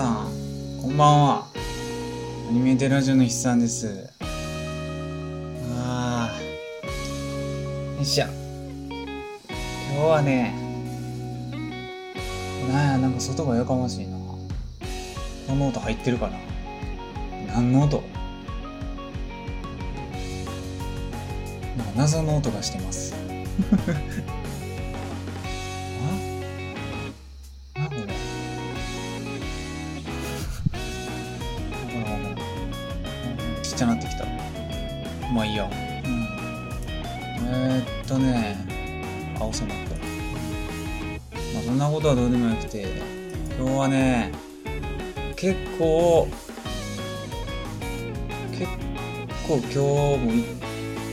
さん、こんばんは。アニメテラジオの筆さんです。あー。よいしょ。今日はね、なんや、なんか外がやかましいな。この音入ってるかな何の音なんか謎の音がしてます。ちっちゃなってきた。まあいいや。うん。えー、っとね、あ、収まった。まあそんなことはどうでもよくて、今日はね、結構、結構今日も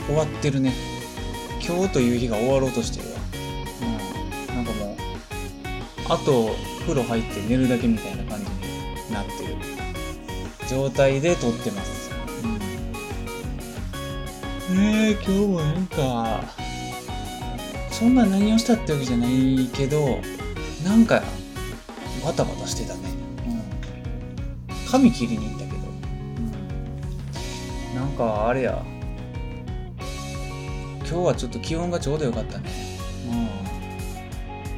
終わってるね。今日という日が終わろうとしてるわ。うん。なんかもう、あと風呂入って寝るだけみたいな感じになってる状態で撮ってます。うん、え、今日もなんか、そんな何をしたってわけじゃないけど、なんか、バタバタしてたね。うん。髪切りに行ったけど。うん。なんか、あれや。今日はちょっと気温がちょうどよかったね。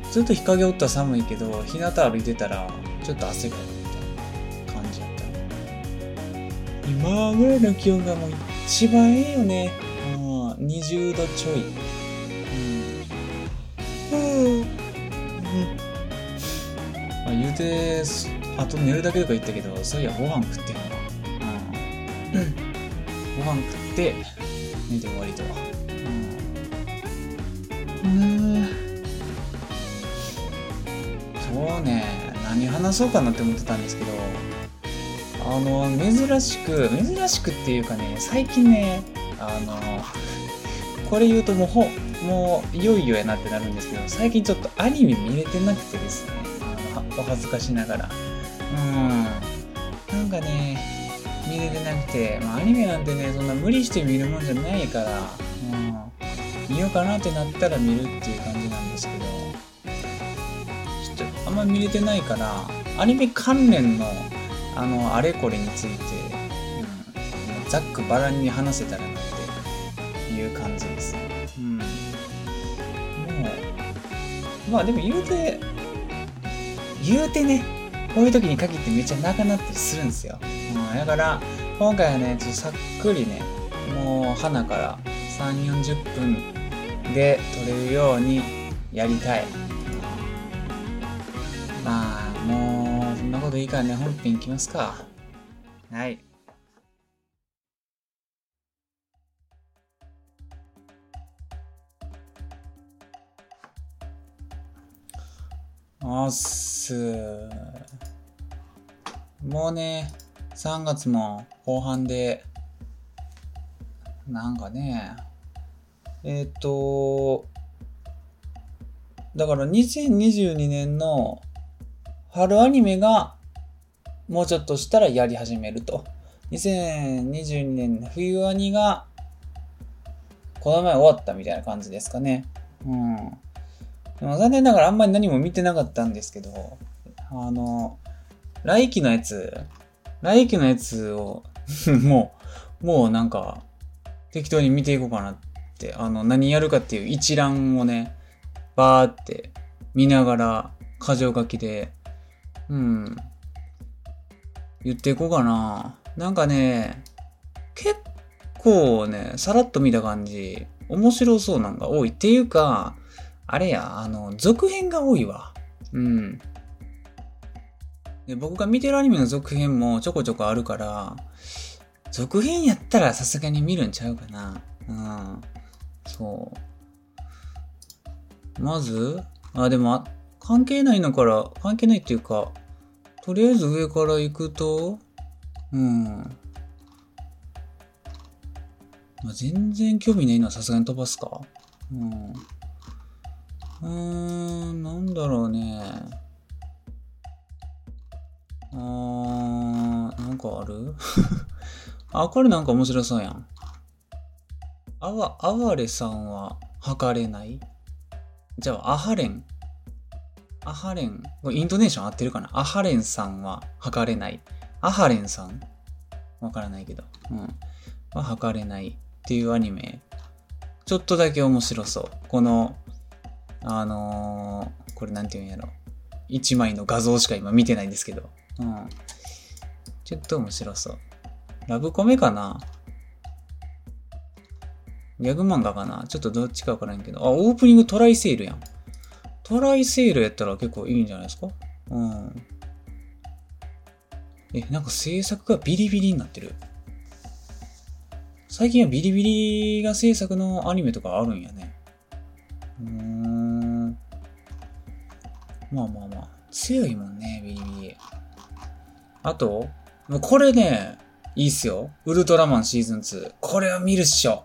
うん。ずっと日陰おったら寒いけど、日向歩いてたら、ちょっと汗かくみたいな感じやった。今ぐらいの気温がもう一番いいよね。うん。20度ちょい。うん。まあ、言うて、あと寝るだけとか言ったけど、そういやご飯食ってんわ。うん。ご飯食って、寝て終わりとは。うん。うん。そうね、何話そうかなって思ってたんですけど、あの、珍しく、珍しくっていうかね、最近ね、あの、これ言うともうほ、もういよいよやなってなるんですけど、最近ちょっとアニメ見れてなくてですね、あのお恥ずかしながら。うん。なんかね、見れてなくて、まあアニメなんてね、そんな無理して見るもんじゃないから、うん。見ようかなってなったら見るっていう感じなんですけど、ちょっとあんま見れてないから、アニメ関連の、あの、あれこれについて、うん、ざっくばらんに話せたらなっていう感じですね。うん。もう、まあでも言うて、言うてね、こういう時に限ってめっちゃ長なったりするんですよ。うん、だから、今回はね、ちょっとさっくりね、もう、花から3、40分で撮れるようにやりたい。んなこといいからね、本編いきますか。はい。おっす。もうね、3月も後半で、なんかね、えっ、と、だから2022年の春アニメがもうちょっとしたらやり始めると。2022年冬アニがこの前終わったみたいな感じですかね。うん。でも残念ながらあんまり何も見てなかったんですけど、あの、来期のやつ、来期のやつを もう、もうなんか、適当に見ていこうかなって、あの、何やるかっていう一覧をね、バーって見ながら、箇条書きで、うん、言っていこうかな。なんかね、結構ね、さらっと見た感じ、面白そうなんが多い。っていうか、あれや、あの、続編が多いわ。うん。で僕が見てるアニメの続編もちょこちょこあるから、続編やったらさすがに見るんちゃうかな。うん。そう。まず、あ、でも、関係ないのから、関係ないっていうか、とりあえず上から行くと、うん。まあ、全然興味ないのはさすがに飛ばすか。うん。うーん、なんだろうね。あー、なんかある？あ、これなんか面白そうやん。あわ、あわれさんは測れない？じゃあ、あはれん。アハレン、イントネーション合ってるかな？アハレンさんは測れない。アハレンさん？わからないけど。うん。は測れないっていうアニメ。ちょっとだけ面白そう。この、あのー、これなんて言うんやろ。一枚の画像しか今見てないんですけど。うん。ちょっと面白そう。ラブコメかな？ギャグ漫画かな？ちょっとどっちかわからんけど。あ、オープニングトライセールやん。トライセールやったら結構いいんじゃないですか？うん。え、なんか制作がビリビリになってる。最近はビリビリが制作のアニメとかあるんやね。うーん。まあまあまあ。強いもんね、ビリビリ。あと、もうこれね、いいっすよ。ウルトラマンシーズン2。これは見るっしょ。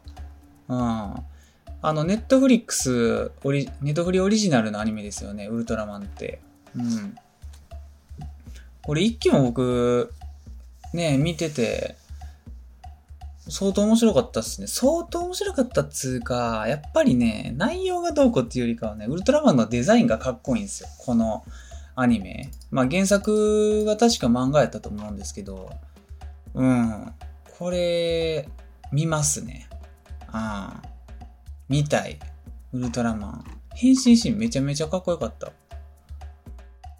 うん。あの、ネットフリックス、ネットフリオリジナルのアニメですよね、ウルトラマンって。うん。これ一期も僕、ね、見てて、相当面白かったっすね。相当面白かったっつうか、やっぱりね、内容がどうこうっていうよりかはね、ウルトラマンのデザインがかっこいいんですよ。このアニメ。まあ原作が確か漫画やったと思うんですけど、うん。これ、見ますね。ああ。見たい。ウルトラマン。変身シーンめちゃめちゃかっこよかった。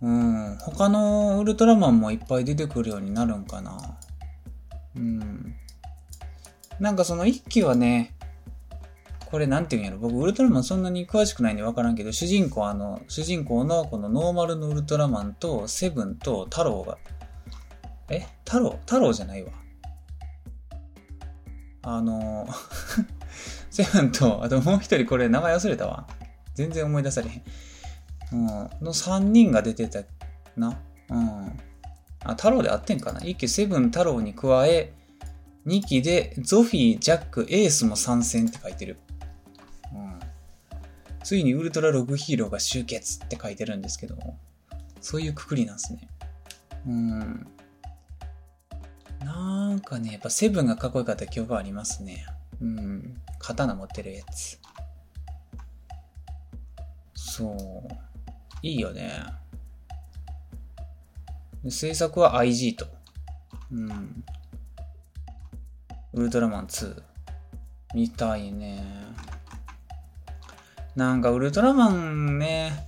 うん。他のウルトラマンもいっぱい出てくるようになるんかな。うん。なんかその一期はね、これなんて言うんやろ。僕、ウルトラマンそんなに詳しくないんでわからんけど、主人公あの、主人公のこのノーマルのウルトラマンとセブンと太郎が、え？太郎太郎じゃないわ。あの、セブンと、あともう一人これ名前忘れたわ。全然思い出されへん。うん、の3人が出てたな。うん。あ、太郎であってんかな。一期セブン太郎に加え、2期でゾフィー、ジャック、エースも参戦って書いてる。うん。ついにウルトラログヒーローが集結って書いてるんですけど。そういうくくりなんですね。うん。なんかね、やっぱセブンがかっこよかった記憶ありますね。うん。刀持ってるやつ。そう。いいよね。制作は IG と。うん。ウルトラマン2。見たいね。なんかウルトラマンね、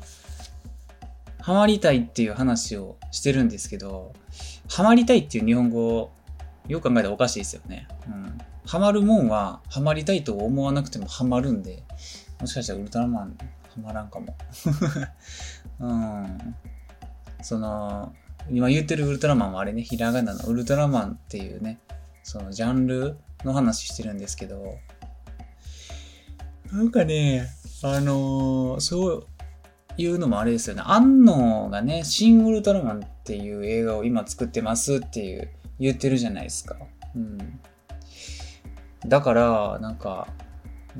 ハマりたいっていう話をしてるんですけど、ハマりたいっていう日本語、よく考えたらおかしいですよね。うん。ハマるもんは、ハマりたいと思わなくてもハマるんで、もしかしたらウルトラマンハマらんかも。うん。その、今言ってるウルトラマンはあれね、ひらがなのウルトラマンっていうね、そのジャンルの話してるんですけど、なんかね、あのー、そういうのもあれですよね。安野がね、シン・ウルトラマンっていう映画を今作ってますっていう言ってるじゃないですか。うん。だから、なんか、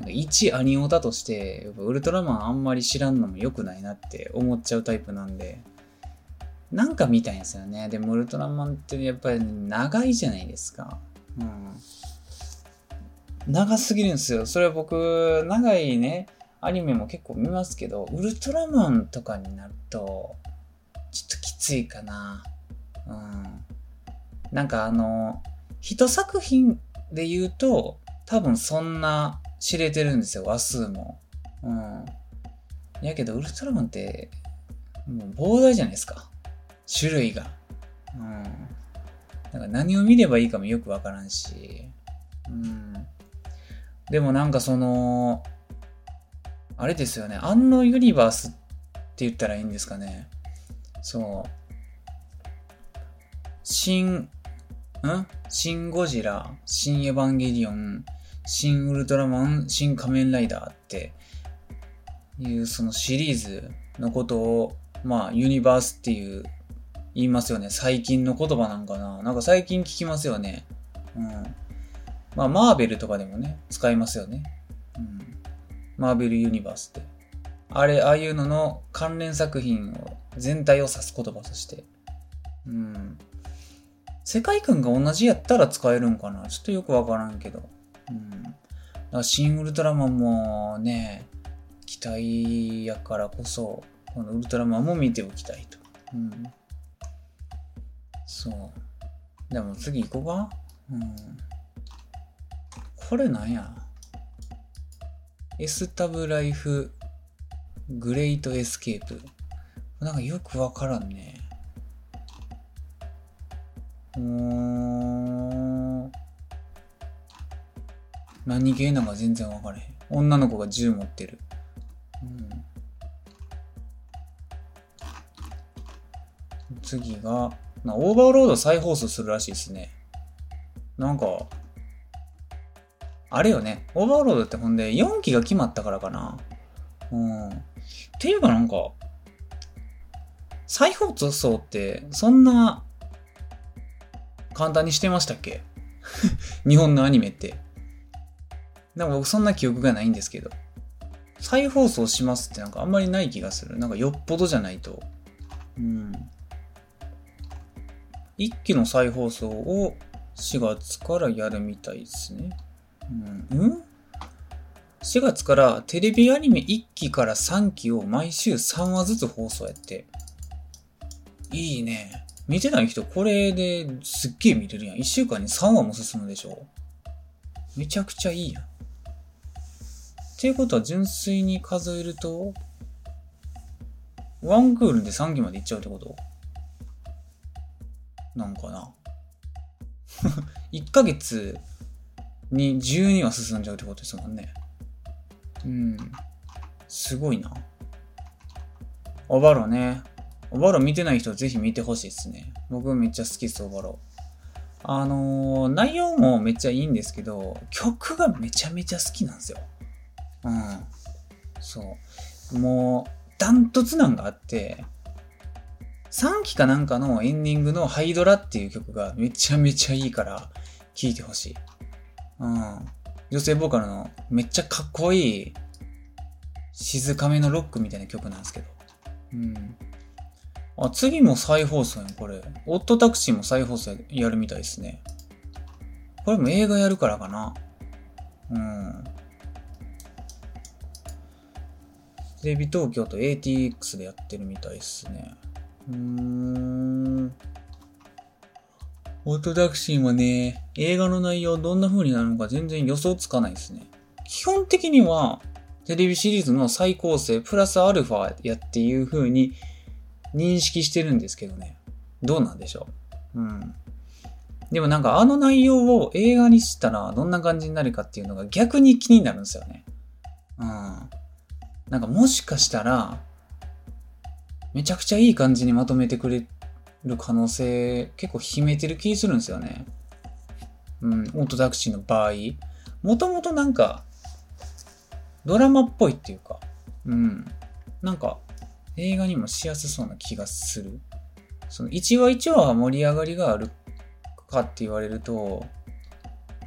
一アニオタとして、ウルトラマンあんまり知らんのも良くないなって思っちゃうタイプなんで、なんか見たいんですよね。でもウルトラマンってやっぱり長いじゃないですか。うん。長すぎるんですよ。それは僕、長いね、アニメも結構見ますけど、ウルトラマンとかになると、ちょっときついかな。うん。なんかあの、一作品で言うと、多分そんな知れてるんですよ、話数も。うん。やけど、ウルトラマンって、もう膨大じゃないですか。種類が。うん。だか何を見ればいいかもよくわからんし。うん。でもなんかその、あれですよね。アンノユニバースって言ったらいいんですかね。そう。新、ん？新ゴジラ、新エヴァンゲリオン、新ウルトラマン、新仮面ライダーっていうそのシリーズのことを、まあ、ユニバースっていう言いますよね。最近の言葉なんかな。なんか最近聞きますよね。うん。まあ、マーベルとかでもね、使いますよね。うん。マーベルユニバースって。あれ、ああいうのの関連作品を、全体を指す言葉として。うん。世界観が同じやったら使えるんかな？ちょっとよくわからんけど。うん。だからシン・ウルトラマンもね、期待やからこそ、このウルトラマンも見ておきたいと。うん。そう。でも次行こうか？うん。これなんや？エスタブライフグレイトエスケープ。なんかよくわからんね。うん。何系なのか全然わからへん。女の子が銃持ってる。うん、次が、なオーバーロード再放送するらしいですね。なんか、あれよね。オーバーロードってほんで4期が決まったからかな。うん。っていうかなんか、再放送ってそんな簡単にしてましたっけ？日本のアニメって。なんか僕そんな記憶がないんですけど。再放送しますってなんかあんまりない気がする。なんかよっぽどじゃないと。うん。一期の再放送を4月からやるみたいですね。うん、うん ?4 月からテレビアニメ1期から3期を毎週3話ずつ放送やって。いいね。見てない人これですっげえ見れるやん。1週間に3話も進むでしょめちゃくちゃいいやん。っていうことは純粋に数えると、ワンクールで3期までいっちゃうってこと？なんかな。1ヶ月に12は進んじゃうってことですもんね。うん。すごいな。オバロね。オバロ見てない人ぜひ見てほしいですね。僕めっちゃ好きです、オバロ。あのー、内容もめっちゃいいんですけど、曲がめちゃめちゃ好きなんですよ。うん。そう。もう、ダントツなんがあって、3期かなんかのエンディングのハイドラっていう曲がめちゃめちゃいいから聴いてほしい。うん。女性ボーカルのめっちゃかっこいい静かめのロックみたいな曲なんですけど。うん。あ、次も再放送やん、これ。オットタクシーも再放送やるみたいですね。これも映画やるからかな。うん。テレビ東京と ATX でやってるみたいですね。うーん。オートタクシーもね、映画の内容どんな風になるのか全然予想つかないですね。基本的には、テレビシリーズの再構成プラスアルファやっていう風に認識してるんですけどね。どうなんでしょう。うん。でもなんかあの内容を映画にしたらどんな感じになるかっていうのが逆に気になるんですよね。うん。なんかもしかしたら、めちゃくちゃいい感じにまとめてくれる可能性結構秘めてる気するんですよね。うん、オートタクシーの場合。もともとなんか、ドラマっぽいっていうか、うん、なんか映画にもしやすそうな気がする。その1話1話は盛り上がりがあるかって言われると、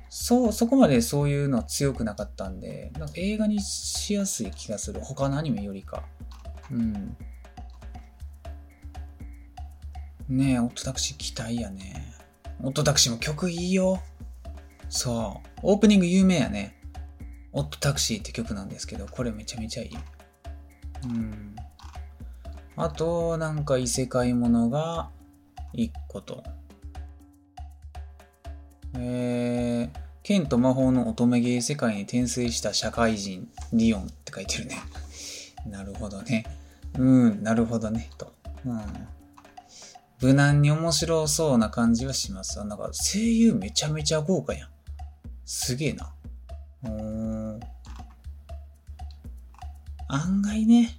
そう、そこまでそういうのは強くなかったんで、なんか映画にしやすい気がする。他のアニメよりか。うん。ねえ、オットタクシー期待やね。オットタクシーも曲いいよ。そう。オープニング有名やね。オットタクシーって曲なんですけど、これめちゃめちゃいい。うん。あと、なんか異世界ものが1個と。えー、剣と魔法の乙女芸世界に転生した社会人、リオンって書いてるね。なるほどね。うん、なるほどね、と。うん。無難に面白そうな感じはします。なんか声優めちゃめちゃ豪華やん。すげえな。うん。案外ね、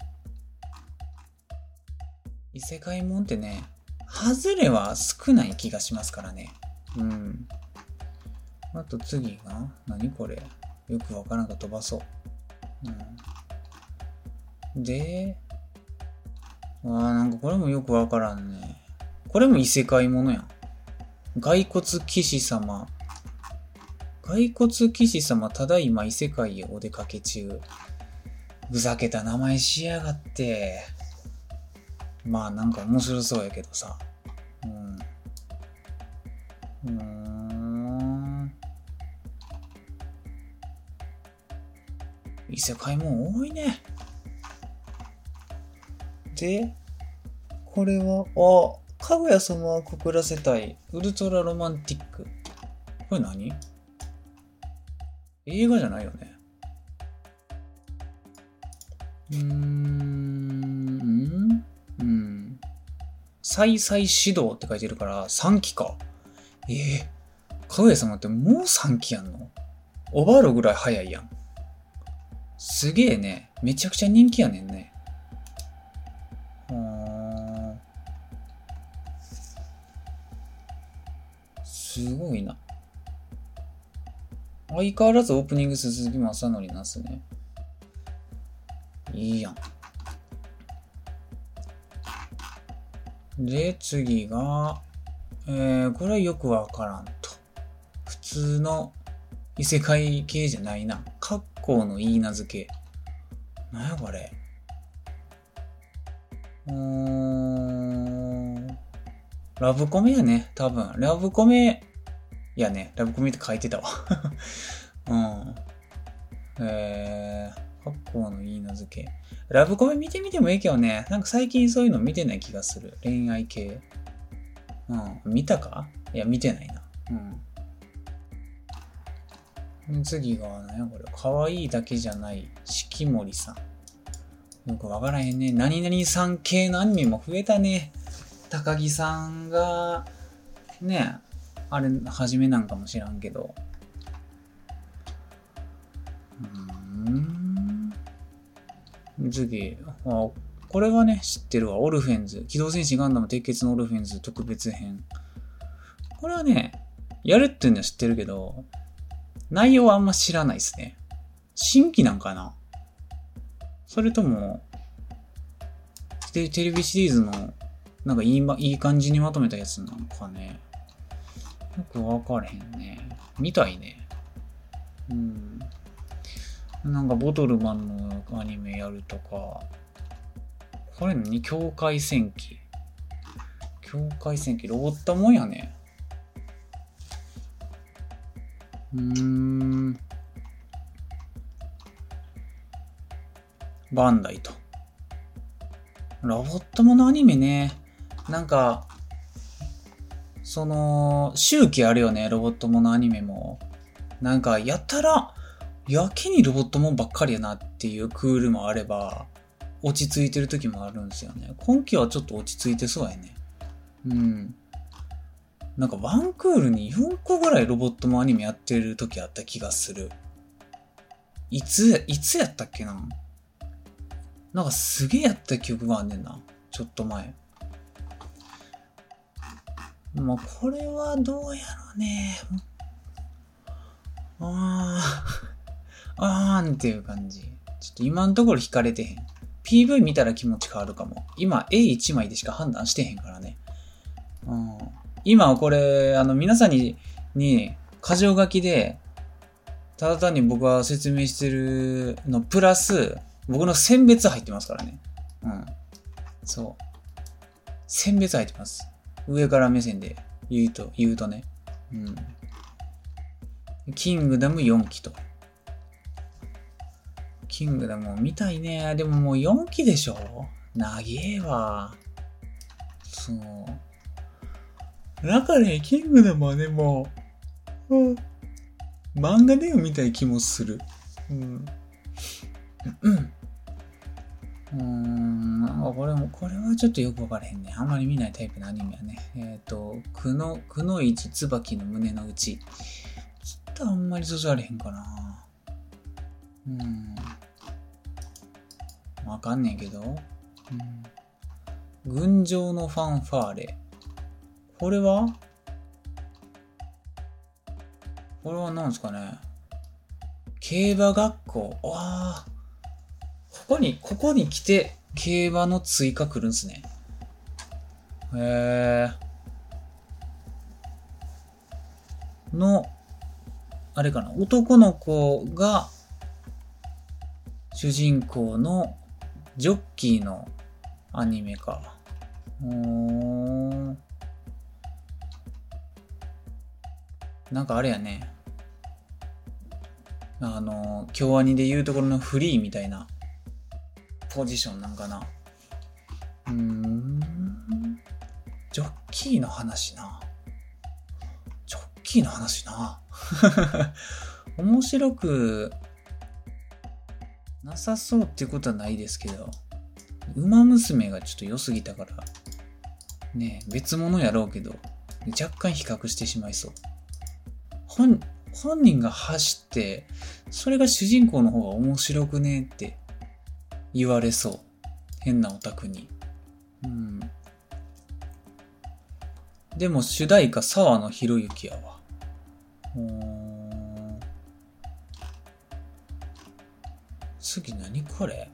異世界もんってね、外れは少ない気がしますからね。うん。あと次が、何これ？よくわからんか飛ばそう。うん。で、あーなんかこれもよくわからんね。これも異世界ものやん。骸骨騎士様。骸骨騎士様、ただいま異世界へお出かけ中。ふざけた名前しやがって。まあなんか面白そうやけどさ。うん。うん。異世界も多いね。で、これは、あ、かぐや様は告らせたい。ウルトラロマンティック。これ何？映画じゃないよね。うーん、再々指導って書いてるから3期か。ええかぐや様ってもう3期やんの？おばあろぐらい早いやん。すげえね。めちゃくちゃ人気やねんね。うん。すごいな。相変わらずオープニング鈴木正則なんすね。いいやん。で、次が、えー、これはよくわからんと。普通の異世界系じゃないな。格好のいい名付け。なんやこれ。うーん。ラブコメやね。多分。ラブコメやね。ラブコメって書いてたわ。うん。えー、格好のいい名付け。ラブコメ見てみてもいいけどね。なんか最近そういうの見てない気がする。恋愛系。うん。見たか？いや、見てないな。うん。次が、何や？これ。可愛いだけじゃない。四季森さん。よくわからへんね。何々さん系のアニメも増えたね。高木さんが、ね、あれ、初めなんかも知らんけど。うーん。次、あ、これはね、知ってるわ。オルフェンズ。機動戦士ガンダム鉄血のオルフェンズ特別編。これはね、やるっていうのは知ってるけど、内容はあんま知らないですね。新規なんかなそれとも、テレビシリーズの、なんかいい,、いい感じにまとめたやつなのかね。よくわからへんね。みたいね。うん。なんかボトルマンのアニメやるとか、これ何境界戦記。境界戦記、ロボットもんやね。うーん。バンダイと。ロボットものアニメね。なんか、その、周期あるよね、ロボットものアニメも。なんか、やたら、やけにロボットもんばっかりやなっていうクールもあれば、落ち着いてる時もあるんですよね。今期はちょっと落ち着いてそうやね。うん。なんかワンクールに4個ぐらいロボットもアニメやってる時あった気がする。いつ、いつやったっけな？なんかすげえやった記憶があんねんな。ちょっと前。まあ、これはどうやろうね。あー、あーんっていう感じ。ちょっと今のところ惹かれてへん。PV 見たら気持ち変わるかも。今、A1 枚でしか判断してへんからね。うん、今これ、あの、皆さんに、に、箇条書きで、ただ単に僕は説明してるの、プラス、僕の選別入ってますからね。うん。そう。選別入ってます。上から目線で言うと、言うとね。うん。キングダム4期と。キングダムを見たいね。でももう4期でしょ？長えわ。そう。だからね、キングダムはね、もう、うん、漫画で読みたい気もする。うん。うん。うーん、なんかこれも、これはちょっとよくわからへんね。あんまり見ないタイプのアニメやね。えっ、ー、と、くの、くのいち椿の胸の内。ちょっとあんまりそそられへんかな。うん。わかんねんけど。うん。群青のファンファーレ。これは？これは何ですかね競馬学校。わあ。ここに、ここに来て、競馬の追加来るんすね。へえ。の、あれかな、男の子が、主人公のジョッキーのアニメか。うーん。なんかあれやね。あの、京アニで言うところのフリーみたいなポジションなんかな。うーん。ジョッキーの話な。ジョッキーの話な。面白くなさそうっていうことはないですけど、馬娘がちょっと良すぎたから、ね別物やろうけど、若干比較してしまいそう。本、本人が走って、それが主人公の方が面白くねって言われそう。変なオタクに。うん。でも主題歌沢野博之やわ。うん次何これ？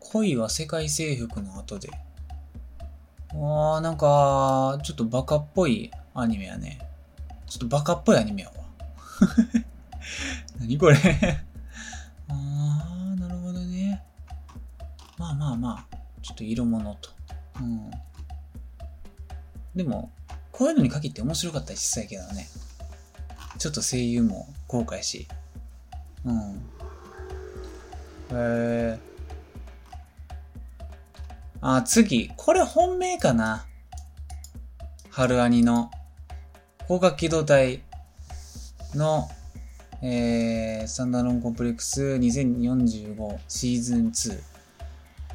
恋は世界征服の後で。わーなんか、ちょっとバカっぽいアニメやね。ちょっとバカっぽいアニメやわ。何これ？あー、なるほどね。まあまあまあ、ちょっと色物と。うん。でも、こういうのに限って面白かったりしそうやけどね。ちょっと声優も後悔し。うん。えー。あ、次。これ本命かな。春アニの光学機動隊の、えー、スタンダードンコンプレックス2045シーズン2。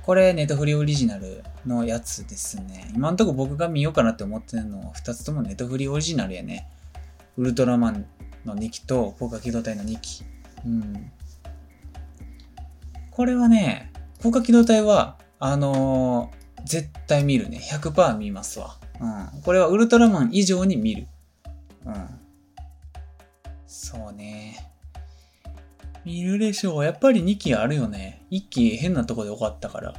これ、ネットフリオリジナルのやつですね。今んとこ僕が見ようかなって思ってるのは、2つともネットフリオリジナルやね。ウルトラマンの2期と、効果機動隊の2期。うん。これはね、効果機動隊は、あのー絶対見るね。100%見ますわ。うん。これはウルトラマン以上に見る。うん。そうね。見るでしょう。やっぱり2期あるよね。1期変なとこで終わったから。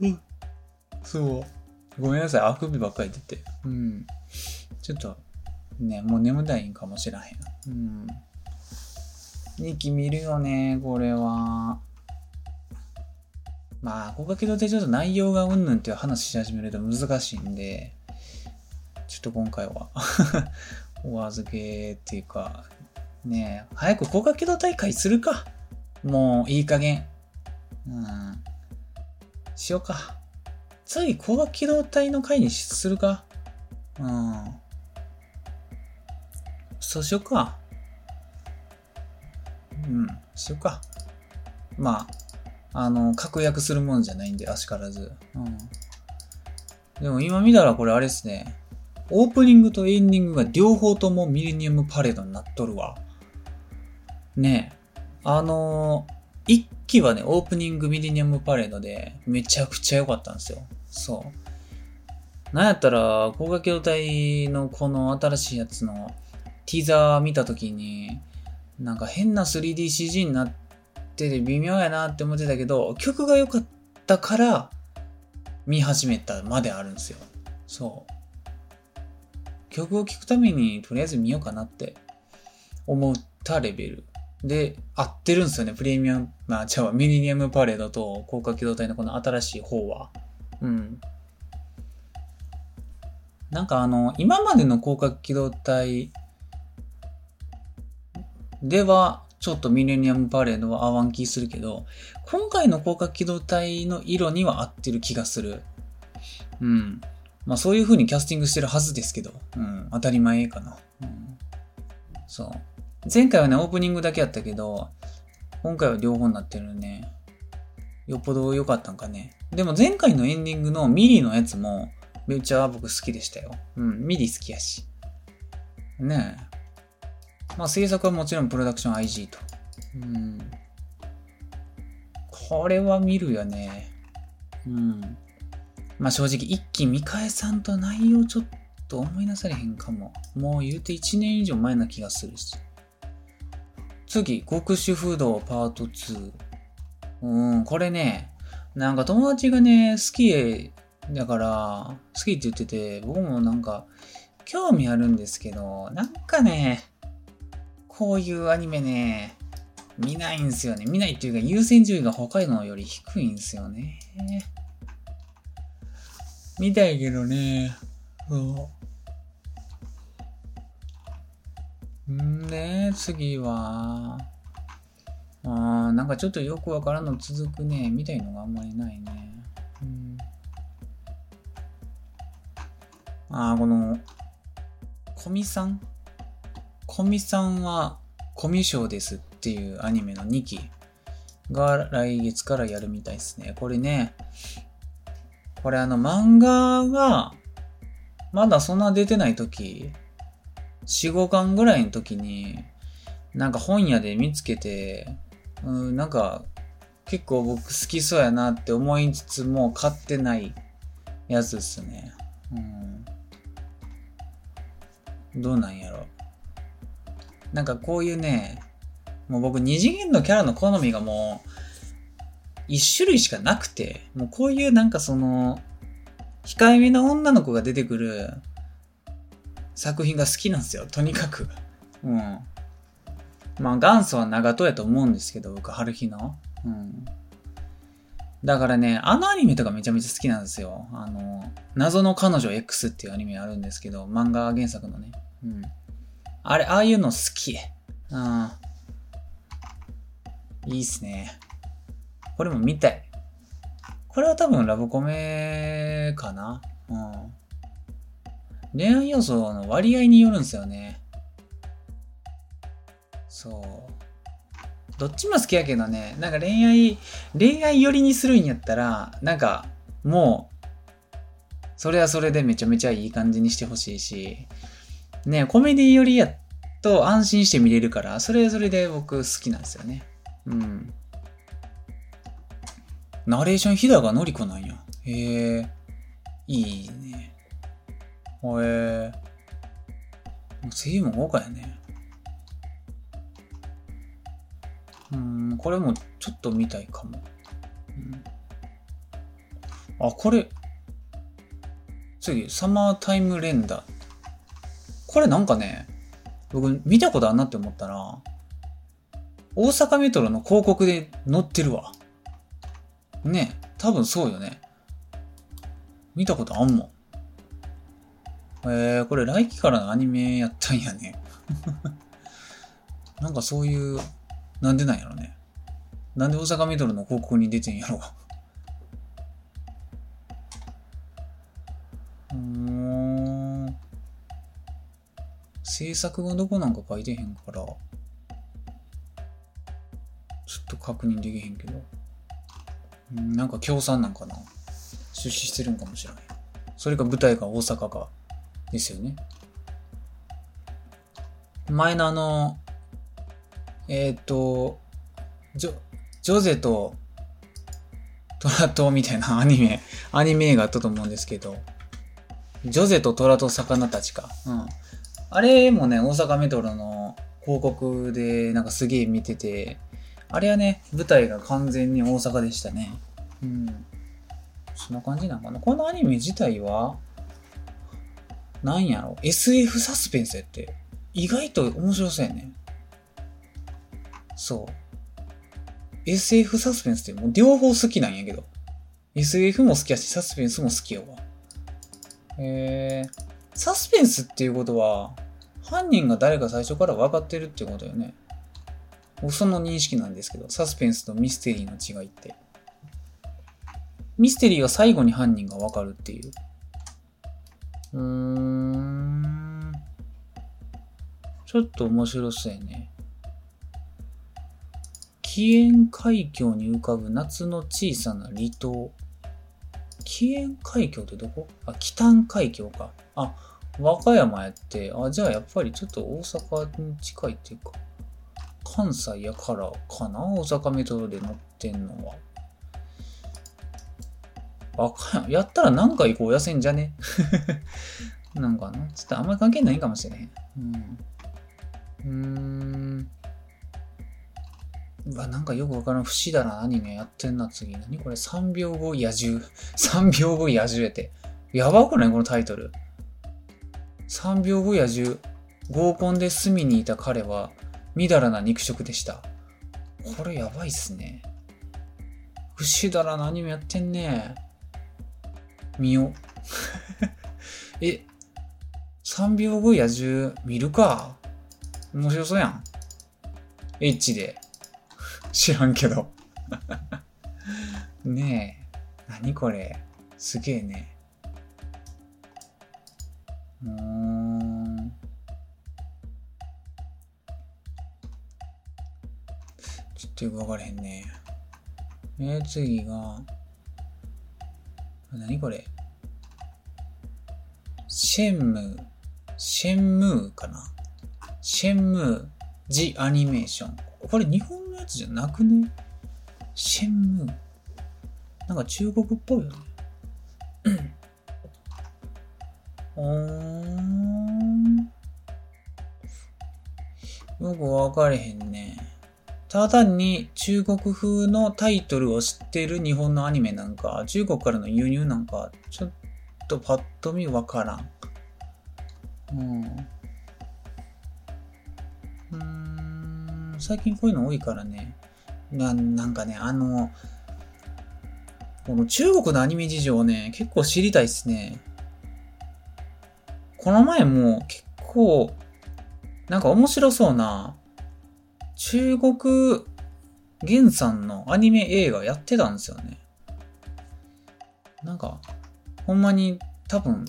うん。そう。ごめんなさい。あくびばっかり出て。うん。ちょっと、ね、もう眠たいんかもしらへん。うん。2期見るよね、これは。まあ、高架機動隊ちょっと内容がうんぬんっていう話し始めると難しいんで、ちょっと今回は お預けっていうか、ねえ、早く高架機動大会するか。もういい加減。うん。しようか。次、高架機動隊の会にするか。うん。そうしようか。うん、しようか。まあ、あの、確約するもんじゃないんで、あしからず。うん。でも今見たらこれあれですね。オープニングとエンディングが両方ともミレニアムパレードになっとるわ。ねえ。あのー一期はね、オープニングミレニアムパレードでめちゃくちゃ良かったんですよ。そう。なんやったら、高架機動隊のこの新しいやつのティザー見たときに、なんか変な 3DCG になってて微妙やなって思ってたけど、曲が良かったから見始めたまであるんですよ。そう。曲を聴くためにとりあえず見ようかなって思ったレベル。で、合ってるんですよね。プレミアム、まあ、じゃあ、ミレニアムパレードと高架機動隊のこの新しい方は。うん。なんかあの、今までの高架機動隊では、ちょっとミレニアムパレードは合わん気するけど、今回の高架機動隊の色には合ってる気がする。うん。まあそういう風にキャスティングしてるはずですけど、うん。当たり前かな。うん。そう。前回はね、オープニングだけやったけど、今回は両方になってるね。よっぽど良かったんかね。でも前回のエンディングのミリのやつも、めっちゃ僕好きでしたよ。うん、ミリ好きやし。ねえ。まあ制作はもちろんプロダクション IG と。うん。これは見るよね。うん。まあ正直一気見返さんと内容ちょっと思い出されへんかも。もう言うて1年以上前な気がするし。次、極主不動パート2。うん、これね、なんか友達がね、好きだから、好きって言ってて、僕もなんか、興味あるんですけど、なんかね、こういうアニメね、見ないんすよね。見ないっていうか、優先順位が北海道より低いんすよね。見たいけどね、そう。んで、次は、あーなんかちょっとよくわからんの続くね、みたいのがあんまりないね。うん、ああ、この、古見さんコミさんはコミュ障ですっていうアニメの2期が来月からやるみたいですね。これね、これあの漫画がまだそんな出てない時、4、5巻ぐらいの時に、なんか本屋で見つけて、うん、なんか結構僕好きそうやなって思いつつも買ってないやつですね。うん。どうなんやろ。なんかこういうね、もう僕二次元のキャラの好みがもう一種類しかなくて、もうこういうなんかその、控えめな女の子が出てくる作品が好きなんですよ。とにかく。うん。まあ元祖は長門やと思うんですけど、僕、春日の。うん。だからね、あのアニメとかめちゃめちゃ好きなんですよ。あの、謎の彼女 X っていうアニメあるんですけど、漫画原作のね。うん。あれ、ああいうの好き。うん。いいっすね。これも見たい。これは多分ラブコメかな。うん。恋愛要素の割合によるんですよね。そう。どっちも好きやけどね、なんか恋愛、恋愛寄りにするんやったら、なんか、もう、それはそれでめちゃめちゃいい感じにしてほしいし、ね、コメディ寄りやと安心して見れるから、それはそれで僕好きなんですよね。うん。ナレーション日高のり子なんや。へえ。いいね。へえ。声優も豪華やね。うん、これもちょっと見たいかも。うん、あ、これ。次、サマータイム連打。これなんかね、僕見たことあんなって思ったら、大阪メトロの広告で載ってるわ。ね多分そうよね。見たことあんもん。えー、これ来期からのアニメやったんやね。なんかそういう、なんでなんやろね。なんで大阪メトロの広告に出てんやろ。うーん。制作がどこなんか書いてへんから、ちょっと確認できへんけど。なんか協賛なんかな出資してるんかもしれない。それか舞台が大阪か。ですよね。前のあの、えっ、ー、と、ジョ、ジョゼとトラとみたいな アニメ、アニメ映画あったと思うんですけど、ジョゼとトラと魚たちか。うん。あれもね、大阪メトロの広告でなんかすげえ見てて、あれはね、舞台が完全に大阪でしたね。うん。そんな感じなのかな。このアニメ自体は、なんやろ ?SF サスペンスやって、意外と面白そうやね。そう。SF サスペンスってもう両方好きなんやけど。SF も好きやし、サスペンスも好きやわ。へえー、サスペンスっていうことは、犯人が誰か最初から分かってるってことよね。その認識なんですけど、サスペンスとミステリーの違いって。ミステリーは最後に犯人がわかるっていう。うーん。ちょっと面白そうやね。紀縁海峡に浮かぶ夏の小さな離島。紀縁海峡ってどこ？あ、北海峡か。あ、和歌山やって、あ、じゃあやっぱりちょっと大阪に近いっていうか。関西やからかな？大阪メトロで乗ってんのは。あかんやったら何か行こうやせんじゃね？なんかな？ちょっとあんまり関係ないかもしれへん。うん。うーん。うわ、なんかよくわからん不思議だなアニメやってんな、次。何これ ?3 秒後野獣。3秒後野獣やって。やばくない？このタイトル。3秒後野獣。合コンで隅にいた彼は、みだらな肉食でした。これやばいっすね。不思議だなアニメやってんね。見よ。え、3秒後野獣見るか面白そうやん。エッチで。知らんけど。ねえ。何これ。すげえね。うん。ちょっとよくわからへんね。えー、次が、何これ？シェンムー、シェンムーかな？シェンムー、ジアニメーション。これ日本のやつじゃなくね？シェンムー。なんか中国っぽいよね。うーん。よくわかれへんね。ただ単に中国風のタイトルを知ってる日本のアニメなんか、中国からの輸入なんか、ちょっとパッと見わからん。うん。うん、最近こういうの多いからね。ななんかね、あの、この中国のアニメ事情ね、結構知りたいっすね。この前も結構、なんか面白そうな、中国原産のアニメ映画やってたんですよね。なんか、ほんまに多分、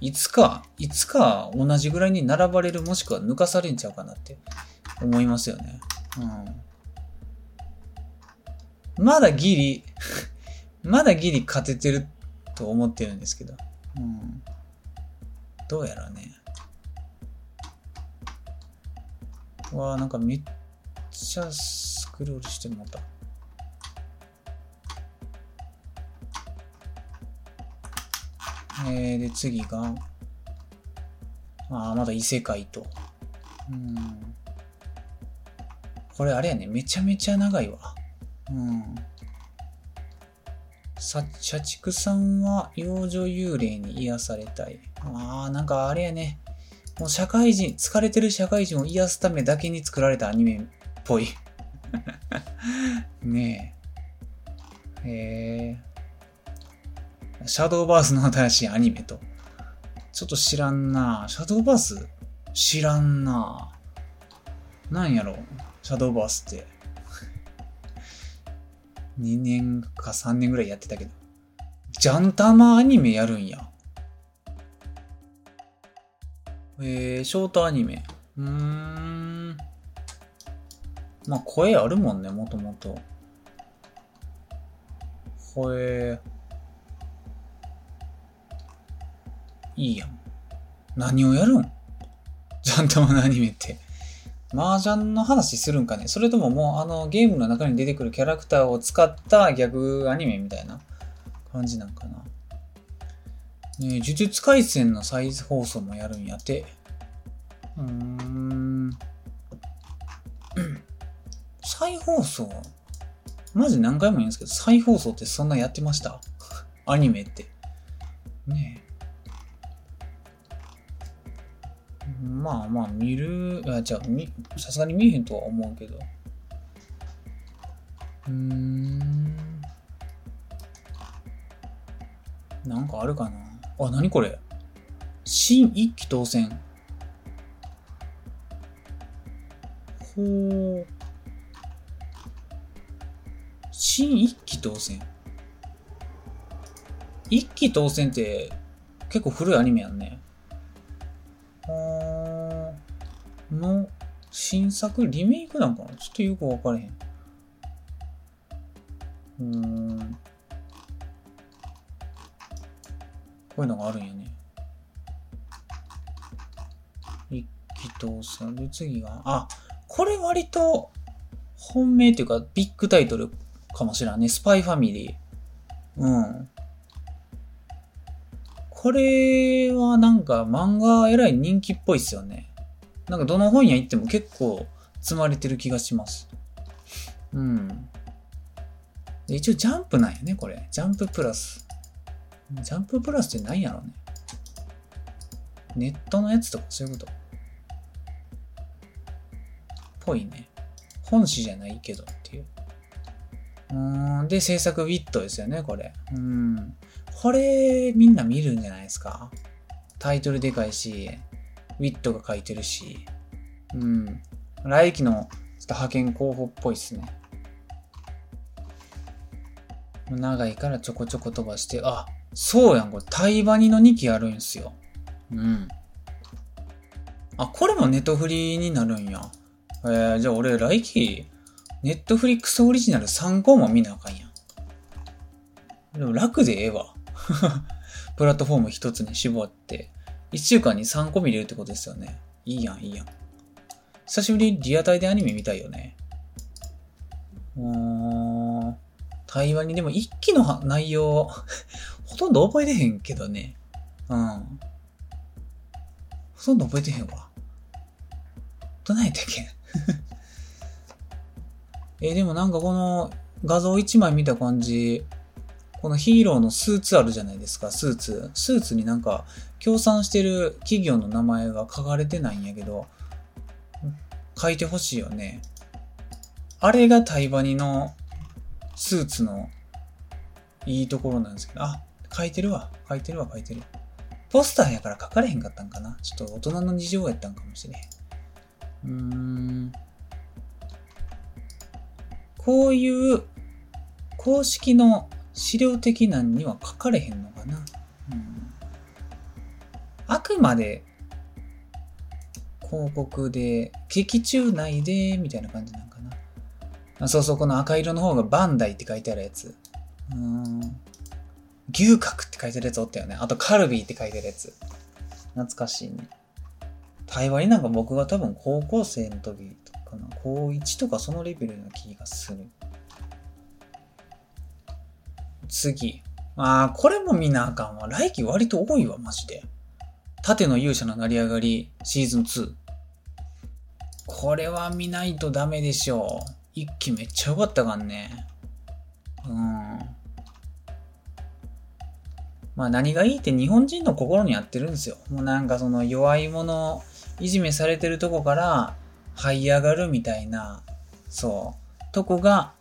いつか、いつか同じぐらいに並ばれるもしくは抜かされんちゃうかなって思いますよね。うん。まだギリ、まだギリ勝ててると思ってるんですけど。うん。どうやらね。わあなんかめっちゃスクロールしてもた。えー、で、次が、ああ、まだ異世界と。うん。これあれやね、めちゃめちゃ長いわ。うん。さ、社畜さんは幼女幽霊に癒されたい。ああ、なんかあれやね。もう社会人、疲れてる社会人を癒すためだけに作られたアニメっぽい。ねえ。へえ。シャドーバースの新しいアニメと。ちょっと知らんなシャドーバース知らんななんやろシャドーバースって。2年か3年ぐらいやってたけど。ジャンタマアニメやるんや。えー、ショートアニメ。うーん。まあ、声あるもんね、もともと。声。いいやん。何をやるん？ジャンタマのアニメって。麻雀の話するんかね？それとももうあのゲームの中に出てくるキャラクターを使ったギャグアニメみたいな感じなんかな。ね呪術廻戦の再放送もやるんやて。うーん。再放送？マジ何回も言うんですけど、再放送ってそんなやってました？アニメって。ねえ。まあまあ、見る、あ、じゃあ、さすがに見えへんとは思うけど。うーん。なんかあるかな？あ、なにこれ？新一期当選。ほう。新一期当選。一期当選って結構古いアニメやんね。はーの新作リメイクなんかな？ちょっとよくわからへん。うーん。こういうのがあるんやね。一期当選。で、次が、あ、これ割と本命っていうかビッグタイトルかもしれんね。スパイファミリー。うん。これはなんか漫画えらい人気っぽいっすよね。なんかどの本屋行っても結構積まれてる気がします。うん。一応ジャンプなんやね、これ。ジャンププラス。ジャンププラスって何やろね。ネットのやつとかそういうこと。ぽいね。本誌じゃないけどっていう。うーん。で、制作ウィットですよね、これ。うん。これ、みんな見るんじゃないですかタイトルでかいし、ウィットが書いてるし。うん。来期のちょっと派遣候補っぽいっすね。長いからちょこちょこ飛ばして、あ、そうやん、これ、タイバニの2期あるんすよ。うん。あ、これもネットフリになるんや。えー、じゃあ俺来期、ネットフリックスオリジナル3個も見なあかんやん。でも楽でええわ。プラットフォーム一つに絞って、1週間に3個見れるってことですよね。いいやん、いいやん。久しぶりにリアタイでアニメ見たいよね。うーん。対話にでも一期の内容、ほとんど覚えてへんけどね。うん。ほとんど覚えてへんわ。どないやっけ？え、でもなんかこの画像一枚見た感じ、このヒーローのスーツあるじゃないですか、スーツ。スーツになんか、協賛してる企業の名前が書かれてないんやけど、書いてほしいよね。あれがタイバニのスーツのいいところなんですけど、あ、書いてるわ。書いてるわ、書いてる。ポスターやから書かれへんかったんかな。ちょっと大人の事情やったんかもしれへん。うーん。こういう公式の資料的なんには書かれへんのかな。うん、あくまで広告で、劇中内で、みたいな感じなんかな。そうそう、この赤色の方がバンダイって書いてあるやつ。うん。牛角って書いてるやつおったよね。あとカルビーって書いてるやつ。懐かしいね。対話になんか僕が多分高校生の時とかな。高1とかそのレベルの気がする。次。ああ、これも見なあかんわ。来季割と多いわ、マジで。縦の勇者の成り上がり、シーズン2。これは見ないとダメでしょう。一期めっちゃ良かったかんね。うん。まあ何がいいって日本人の心に合ってるんですよ。もうなんかその弱い者、いじめされてるとこから這い上がるみたいな、そう、とこが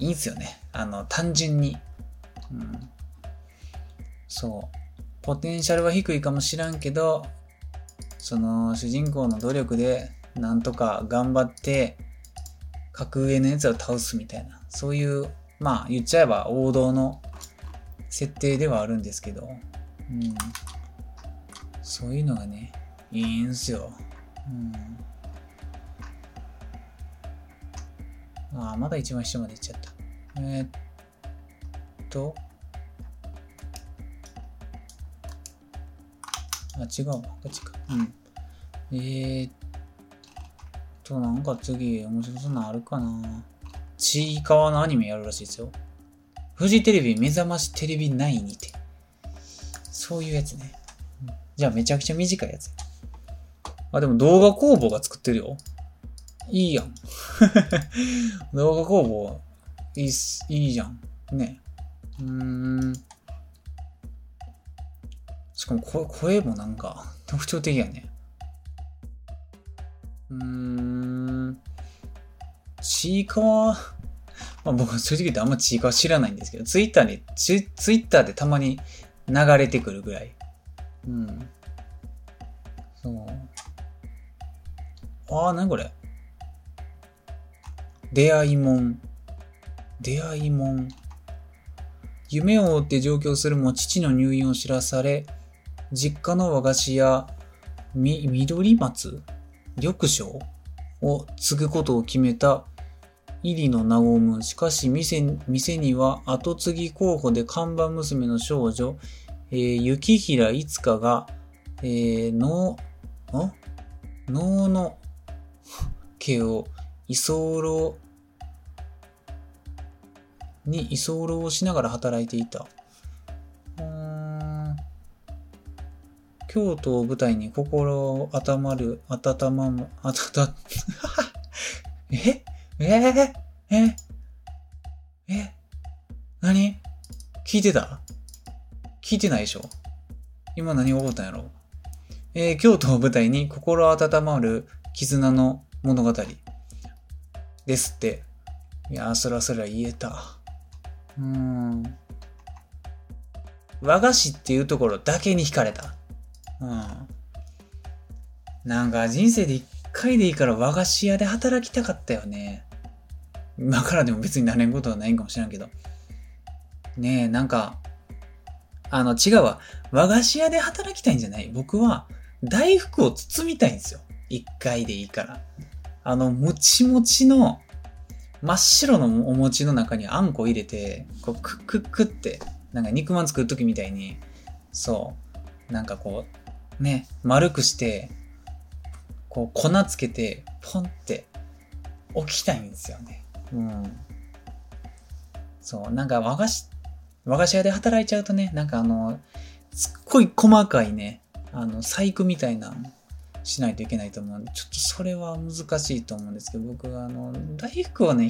いいんすよね。あの、単純に。うん。そう。ポテンシャルは低いかもしらんけど、その主人公の努力でなんとか頑張って格上のやつを倒すみたいな、そういう、まあ言っちゃえば王道の設定ではあるんですけど、うん。そういうのがね、いいんすよ。うん。ああ、まだ一番下まで行っちゃった。えー、っと、あ、違うわ。こっちか。うん。えー、っと、なんか次、面白そうなのあるかな。ちいかわのアニメやるらしいですよ。フジテレビ目覚ましテレビ9にて。そういうやつね。じゃあめちゃくちゃ短いやつ。あ、でも動画工房が作ってるよ。いいやん。動画工房、いいっす、いいじゃん。ね。うーん。しかも声声もなんか特徴的やね。うーん。ちいかわ、まあ僕は正直言ってあんまちいかわ知らないんですけど、ツイッターに、ツツイッターでたまに流れてくるぐらい。うん。そう。ああ、なにこれ。出会いもん。出会いもん。夢を追って上京するも父の入院を知らされ、実家の和菓子屋、み、緑松？緑章を継ぐことを決めた入野直夢。しかし店、店には後継ぎ候補で看板娘の少女、えー、雪平いつかが、えー、能、能の家を居候に居候をしながら働いていた。京都を舞台に心を温まる、温まむ、あたた、え？えー、ええ何？聞いてた？聞いてないでしょ？今何が起こったんやろ？えー、京都を舞台に心温まる絆の物語ですって。いやー、そらそら言えた。うーん。和菓子っていうところだけに惹かれた。うん。なんか人生で一回でいいから和菓子屋で働きたかったよね。今からでも別になれんことはないんかもしれんけど。ねえ、なんか、あの、違うわ。和菓子屋で働きたいんじゃない？僕は、大福を包みたいんですよ。一回でいいから。あの、もちもちの、真っ白のお餅の中にあんこ入れて、こう、クックックって、なんか肉まん作るときみたいに、そう、なんかこう、ね、丸くして、こう、粉つけて、ポンって置きたいんですよね。うん。そう、なんか和菓子、和菓子屋で働いちゃうとね、なんかあの、すっごい細かいね、あの、細工みたいなしないといけないと思うんで、ちょっとそれは難しいと思うんですけど、僕はあの、大福をね、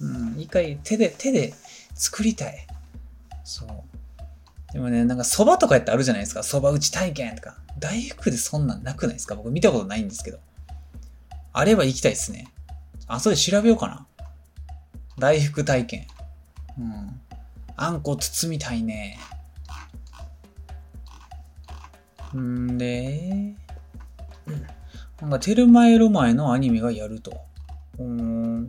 うん、一回手で、手で作りたい。そう。でもね、なんか蕎麦とかやってあるじゃないですか。蕎麦打ち体験とか。大福でそんなんなくないですか？僕見たことないんですけど。あれば行きたいですね。あ、それ調べようかな。大福体験。うん。あんこ包みたいね。んで、なんかテルマエロマエのアニメがやると。うーん。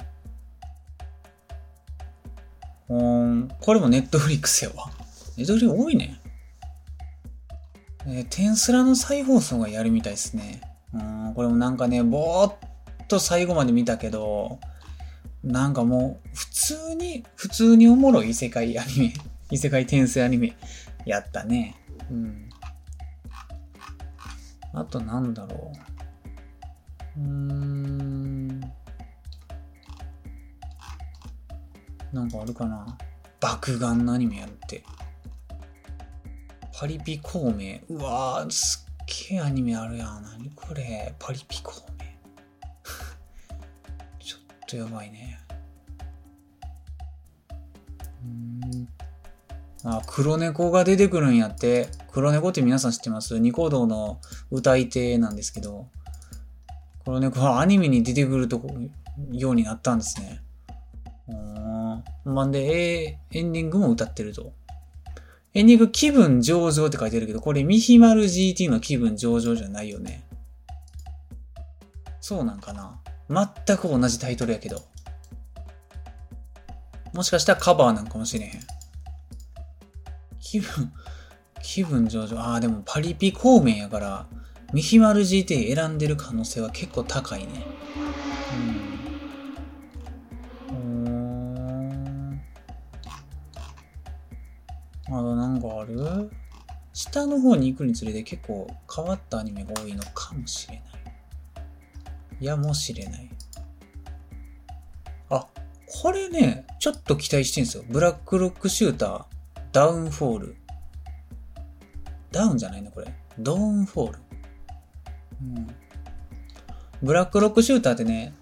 うん。これもネットフリックスやわ。ネットフリ多いね。えー、テンスラの再放送がやるみたいですね。うん。これもなんかね、ぼーっと最後まで見たけど、なんかもう、普通に、普通におもろい異世界アニメ、異世界転生アニメやったね。うん。あとなんだろう。うーん。なんかあるかな。爆眼のアニメやるって。パリピ孔明。うわー、すっげえアニメあるやん。何これ。パリピ孔明。ちょっとやばいね。あ、黒猫が出てくるんやって。黒猫って皆さん知ってます？ニコ動の歌い手なんですけど、黒猫はアニメに出てくるとこ、ようになったんですね。うん。まんで、えー、エンディングも歌ってると。エンディング気分上々って書いてるけど、これミヒマル GT の気分上々じゃないよね。そうなんかな全く同じタイトルやけど。もしかしたらカバーなんかもしれへん。気分、気分上々。ああ、でもパリピ孔明やから、ミヒマル GT 選んでる可能性は結構高いね。る下の方に行くにつれて結構変わったアニメが多いのかもしれない。や、もしれない。あ、これね、ちょっと期待してんですよ。ブラックロックシューター、ダウンフォール。ダウンじゃないのこれ。ドーンフォール。うん。ブラックロックシューターってね、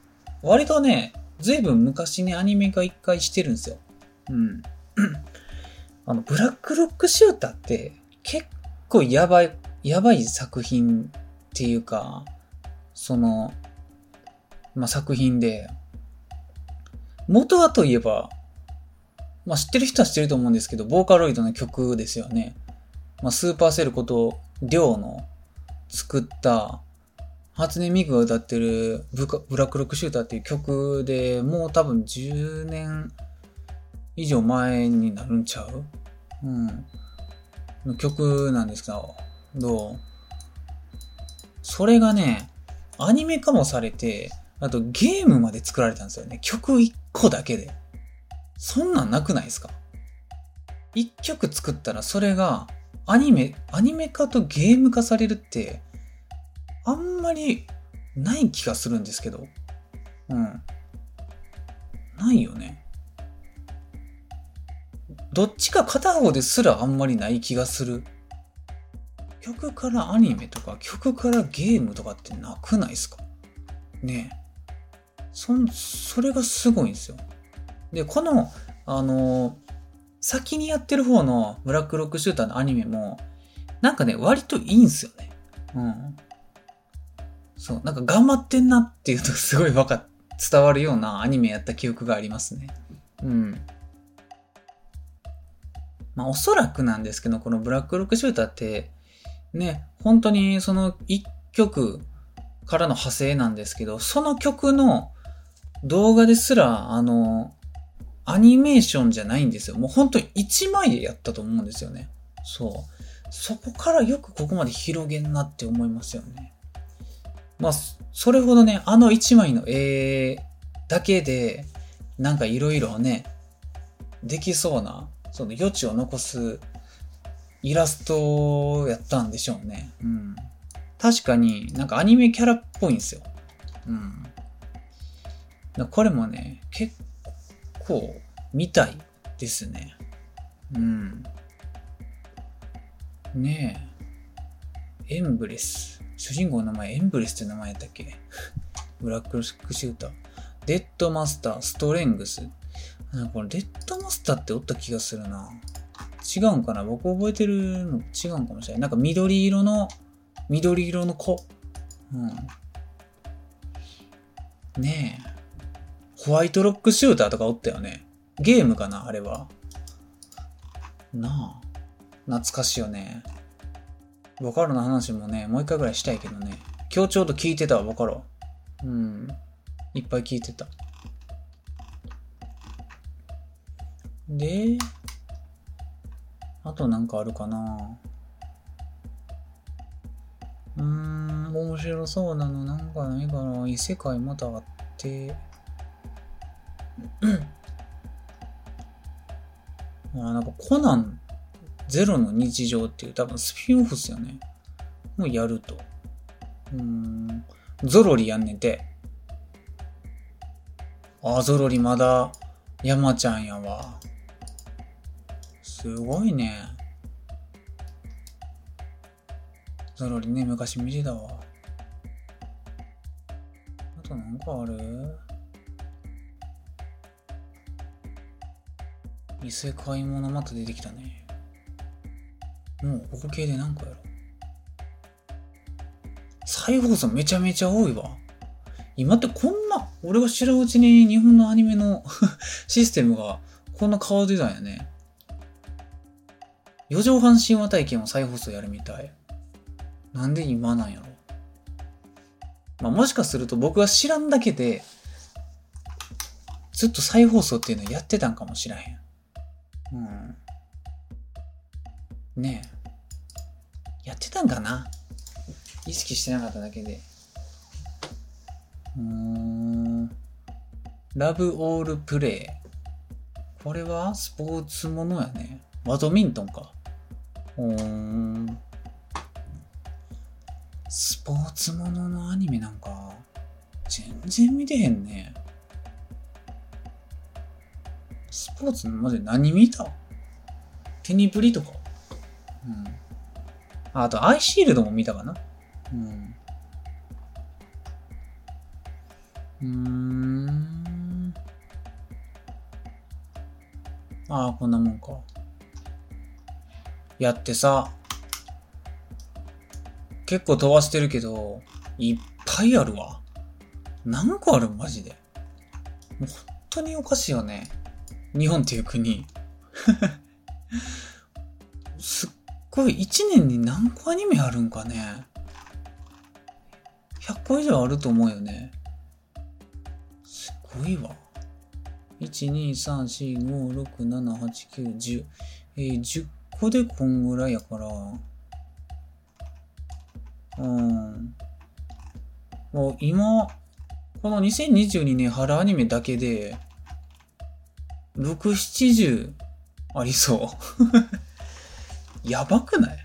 割とね、ずいぶん昔にアニメが一回してるんですよ。うん。あの、ブラックロックシューターって結構やばい、やばい作品っていうか、その、まあ、作品で、元はといえば、まあ、知ってる人は知ってると思うんですけど、ボーカロイドの曲ですよね。まあ、スーパーセルこと、りょうの作った、初音ミクが歌ってるブラックロックシューターっていう曲でもう多分10年以上前になるんちゃう？うん。の曲なんですけど、どう？それがね、アニメ化もされて、あとゲームまで作られたんですよね。曲1個だけで。そんなんなくないですか ?1 曲作ったらそれがアニメ、アニメ化とゲーム化されるって、あんまりない気がするんですけど。うん。ないよね。どっちか片方ですらあんまりない気がする。曲からアニメとか曲からゲームとかってなくないですか？ねえ。そ、それがすごいんですよ。で、この、あの、先にやってる方のブラックロックシューターのアニメも、なんかね、割といいんすよね。うん。そう、なんか頑張ってんなっていうとすごいわか、伝わるようなアニメやった記憶がありますね。うん。まあおそらくなんですけど、このブラックロックシューターって、ね、本当にその一曲からの派生なんですけど、その曲の動画ですら、あの、アニメーションじゃないんですよ。もう本当に1枚でやったと思うんですよね。そう。そこからよくここまで広げんなって思いますよね。まあ、それほどね、あの一枚の絵だけで、なんかいろいろね、できそうな、その余地を残すイラストやったんでしょうね。うん。確かになんかアニメキャラっぽいんですよ。うん。これもね、結構見たいですね。うん。ねえ。エンブレス。主人公の名前エンブレスって名前やったっけ？ブラックシューター。デッドマスター、ストレングス。なんかこれデッドマスターっておった気がするな。違うんかな？僕覚えてるの違うんかもしれない。なんか緑色の、緑色の子。うん。ねえ。ホワイトロックシューターとかおったよね。ゲームかな？あれは。なあ。懐かしいよね。ボカロの話もね、もう一回ぐらいしたいけどね。今日ちょうど聞いてたわ、ボカロ。うん。いっぱい聞いてた。で、あとなんかあるかなうーん、面白そうなのなんかないかな異世界またあって、あなんかコナンゼロの日常っていう多分スピンオフっすよね。もうやると。うん。ゾロリやんねんて。あ、ゾロリまだ山ちゃんやわ。すごいね。ゾロリね、昔見てたわ。あとなんかある異世界ものまた出てきたね。もうここ系で何個やろ再放送めちゃめちゃ多いわ。今ってこんな、俺が知らんうちに日本のアニメの システムがこんな変わってたんやね。四畳半神話体験を再放送やるみたい。なんで今なんやろまあ、もしかすると僕が知らんだけで、ずっと再放送っていうのやってたんかもしらへん。うん。ねえ。やってたんかな意識してなかっただけで。うーん。ラブオールプレイ。これはスポーツものやね。バドミントンか。うん。スポーツもののアニメなんか、全然見てへんね。スポーツのマジで何見た？テニプリとかうん。あと、アイシールドも見たかなうん。うーん。ああ、こんなもんか。やってさ、結構飛ばしてるけど、いっぱいあるわ。何個あるマジで。もう本当におかしいよね。日本っていう国。すっごい、1年に何個アニメあるんかね。100個以上あると思うよね。すごいわ。1、2、3、4、5、6、7、8、9、10。えー、10個でこんぐらいやから。うん。もう今、この2022年春アニメだけで、6、70ありそう やばくない？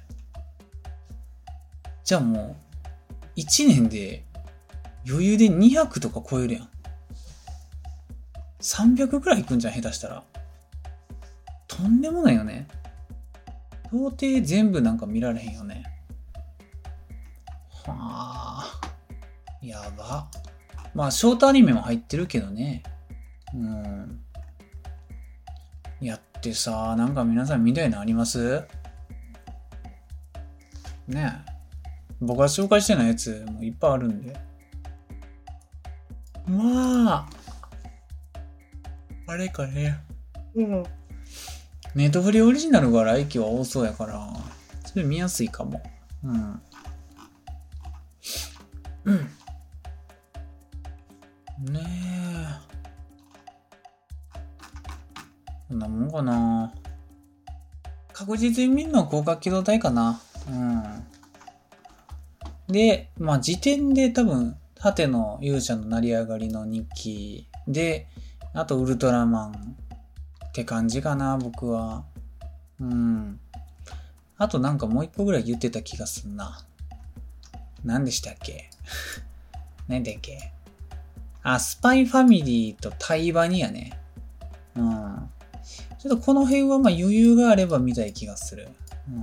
じゃあもう、1年で余裕で200とか超えるやん。300くらいいくんじゃん、下手したら。とんでもないよね。到底全部なんか見られへんよね。はあ。やば。まあ、ショートアニメも入ってるけどね。うん。やってさ、なんか皆さん見たいのあります？ねえ。僕が紹介してないやつもいっぱいあるんで。まあ、あれかね。うん。ネットフリオリジナルが来期は多そうやから、それ見やすいかも。うん。うん。ねえ。こんなもんかな。確実に見るのは広角機動隊かな。うん。で、まあ時点で多分、縦の勇者の成り上がりの日記で、あとウルトラマンって感じかな、僕は。うん。あとなんかもう一個ぐらい言ってた気がすんな。何でしたっけ？何だっけ？あ、スパイファミリーとタイバニやね。うん。ちょっとこの辺はまあ余裕があれば見たい気がする。うん。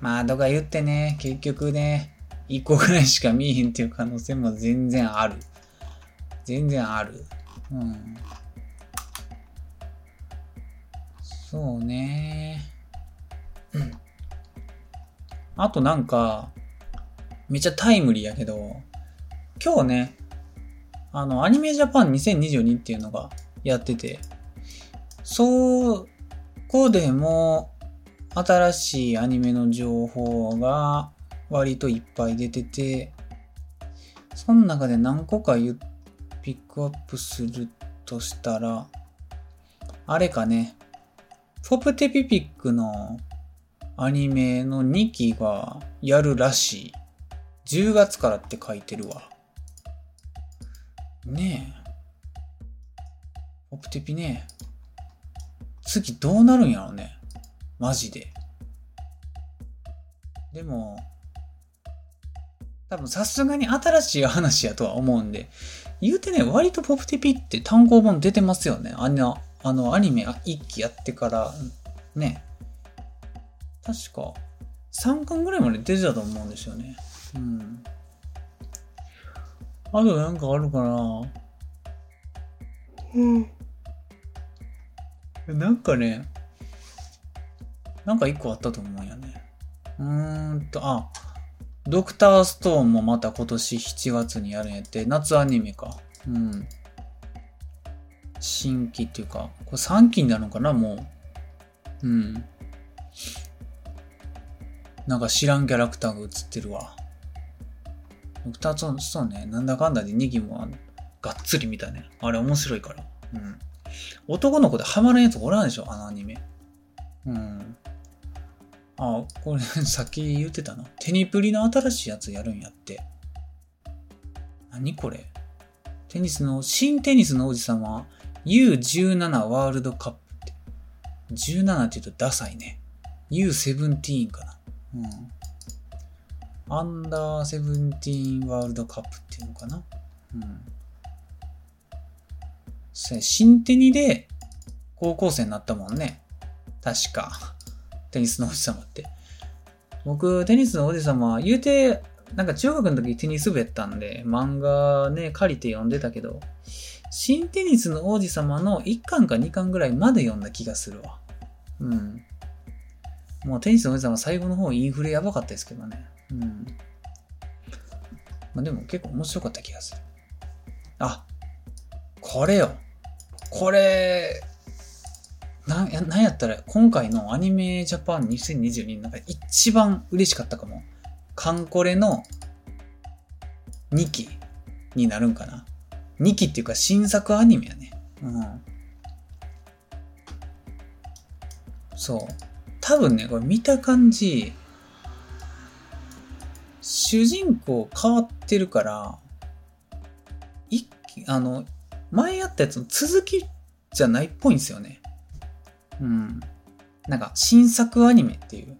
まあ、とか言ってね、結局ね、一個ぐらいしか見えへんっていう可能性も全然ある。全然ある。そうね。あとなんか、めっちゃタイムリーやけど、今日ね、あの、アニメジャパン2022っていうのがやってて、そこでも新しいアニメの情報が割といっぱい出てて、その中で何個か言っピックアップするとしたら、あれかね、ポプテピピックのアニメの2期がやるらしい。10月からって書いてるわ。ねえ。ポプテピね。次どうなるんやろね。マジで。でも、多分さすがに新しい話やとは思うんで、言うてね、割とポプテピって単行本出てますよね。あの、あのアニメ一期やってから、ね。確か、3巻ぐらいまで出てたと思うんですよね。うん。あとなんかあるかなうん。なんかね、なんか一個あったと思うんやね。うーんと、あ、ドクターストーンもまた今年7月にやるんやって、夏アニメか。うん。新規っていうか、これ3期になるのかな、もう。うん。なんか知らんキャラクターが映ってるわ。ドクターストーン、ね、なんだかんだで2期もがっつり見たね。あれ面白いから。うん。男の子でハマるやつおらんでしょ、あのアニメ。うん。あ、これさっき言ってたな。テニプリの新しいやつやるんやって。何これテニスの、新テニスの王子様 U17 ワールドカップって。17って言うとダサいね。U17 かな。うん。アンダーセブンティーンワールドカップっていうのかな。うん。新テニで高校生になったもんね。確か。テニスの王子様って。僕、テニスの王子様、言うて、なんか中学の時テニス部やったんで、漫画ね、借りて読んでたけど、新テニスの王子様の1巻か2巻ぐらいまで読んだ気がするわ。うん。もうテニスの王子様最後の方インフレやばかったですけどね。うん。まあでも結構面白かった気がする。あ、これよ。これ、なやなんやったら、今回のアニメジャパン2022の中で一番嬉しかったかも。カンコレの2期になるんかな。2期っていうか新作アニメやね。うん。そう。多分ね、これ見た感じ、主人公変わってるから、一気、あの、前やったやつの続きじゃないっぽいんですよね。うん。なんか、新作アニメっていう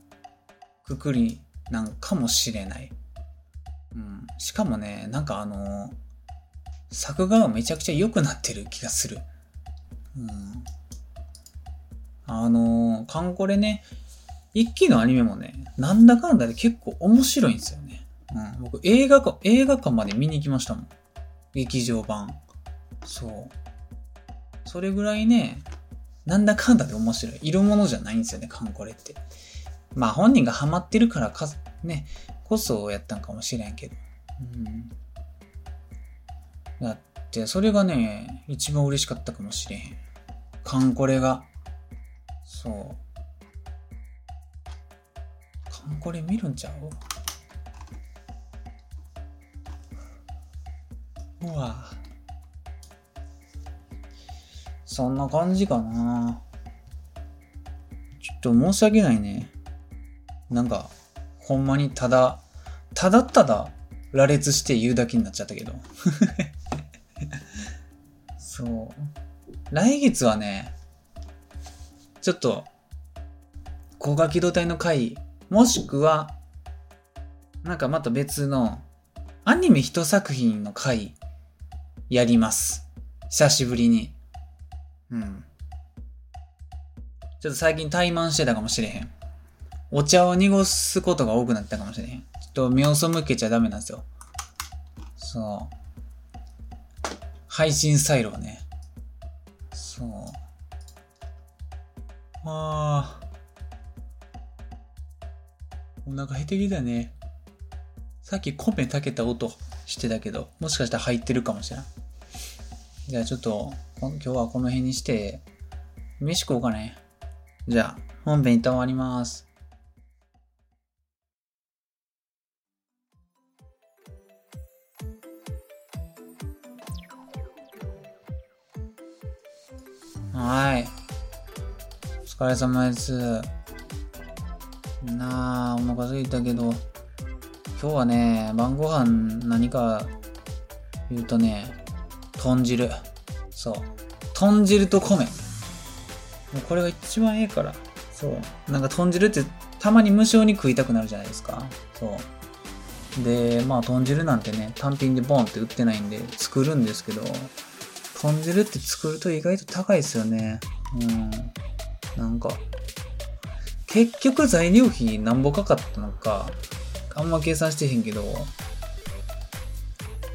くくりなんかもしれない。うん。しかもね、なんかあの作画はめちゃくちゃ良くなってる気がする。うん。あのカンコレね、一期のアニメもね、なんだかんだで結構面白いんですよね。うん。僕映画館、映画館まで見に行きましたもん。劇場版。そう。それぐらいね、なんだかんだで面白い。色物じゃないんですよね、カンコレって。まあ本人がハマってるからか、ね、こそやったんかもしれんけど。うん。だって、それがね、一番嬉しかったかもしれへん。カンコレが。そう。カンコレ見るんちゃう？うわそんな感じかな。ちょっと申し訳ないね。なんか、ほんまにただ、ただただ羅列して言うだけになっちゃったけど。そう。来月はね、ちょっと、高画機動隊の回、もしくは、なんかまた別の、アニメ一作品の回、やります。久しぶりに。うん。ちょっと最近怠慢してたかもしれへん。お茶を濁すことが多くなったかもしれへん。ちょっと目を背けちゃダメなんですよ。そう。配信スタイルはね。そう。ああ。お腹減ってきたね。さっき米炊けた音してたけど、もしかしたら入ってるかもしれん。じゃあちょっと、今日はこの辺にして、飯食おうかね。じゃあ、本編一旦終わります。はい。お疲れ様です。なあ、お腹空いたけど、今日はね、晩ご飯何か言うとね、豚汁。そう。豚汁と米。もうこれが一番ええから。そう。なんか豚汁ってたまに無性に食いたくなるじゃないですか。そう。で、まあ豚汁なんてね、単品でボンって売ってないんで作るんですけど、豚汁って作ると意外と高いですよね。うん。なんか、結局材料費なんぼかかったのか、あんま計算してへんけど、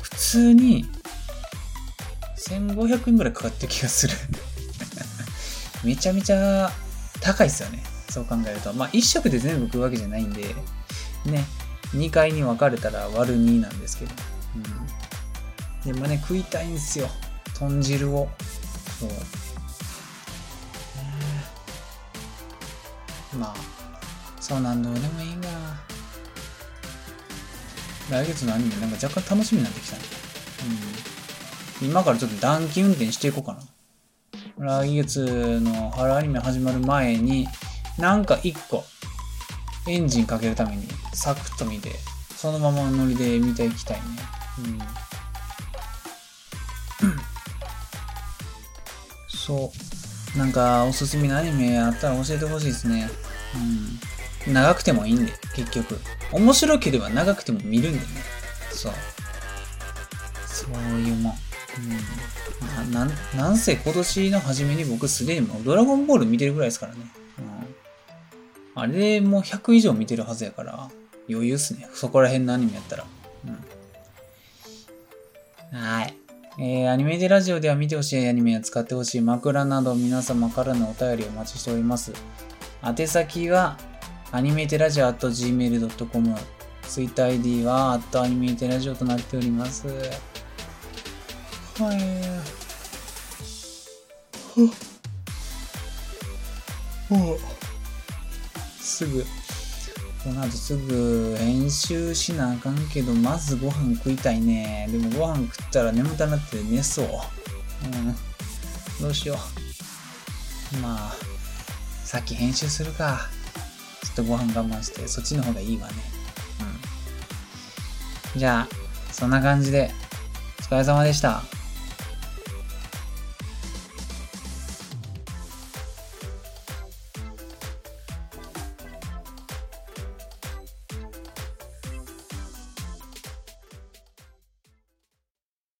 普通に1500円ぐらいかかって気がする めちゃめちゃ高いっすよね。そう考えると。まあ1食で全部食うわけじゃないんで、ね、2回に分かれたら割る2なんですけど。うん。でもね、食いたいんですよ。豚汁を。そう。まあ、そうなんどうでもいいが。来月のアニメなんか若干楽しみになってきたね。うん。今からちょっと暖気運転していこうかな。来月の春アニメ始まる前に、なんか一個、エンジンかけるためにサクッと見て、そのままのノリで見ていきたいね。うん。そう。なんか、おすすめのアニメあったら教えてほしいですね。うん。長くてもいいんで、結局。面白ければ長くても見るんでね。そう。そういうもん。うん。な、ななんせ今年の初めに僕すでにもうドラゴンボール見てるぐらいですからね。うん。あれもう100以上見てるはずやから、余裕っすね。そこら辺のアニメやったら。うん。はい。えー、アニメでラジオでは見てほしいアニメや使ってほしい枕など皆様からのお便りをお待ちしております。宛先は、アニメテラジオ at gmail.com。ツイッター ID は、アットアニメテラジオとなっております。はい。もう、すぐ、この後すぐ編集しなあかんけど、まずご飯食いたいね。でもご飯食ったら眠たなって寝そう。うん。どうしよう。まあ、さっき編集するか。ちょっとご飯我慢して、そっちの方がいいわね。うん。じゃあ、そんな感じで、お疲れ様でした。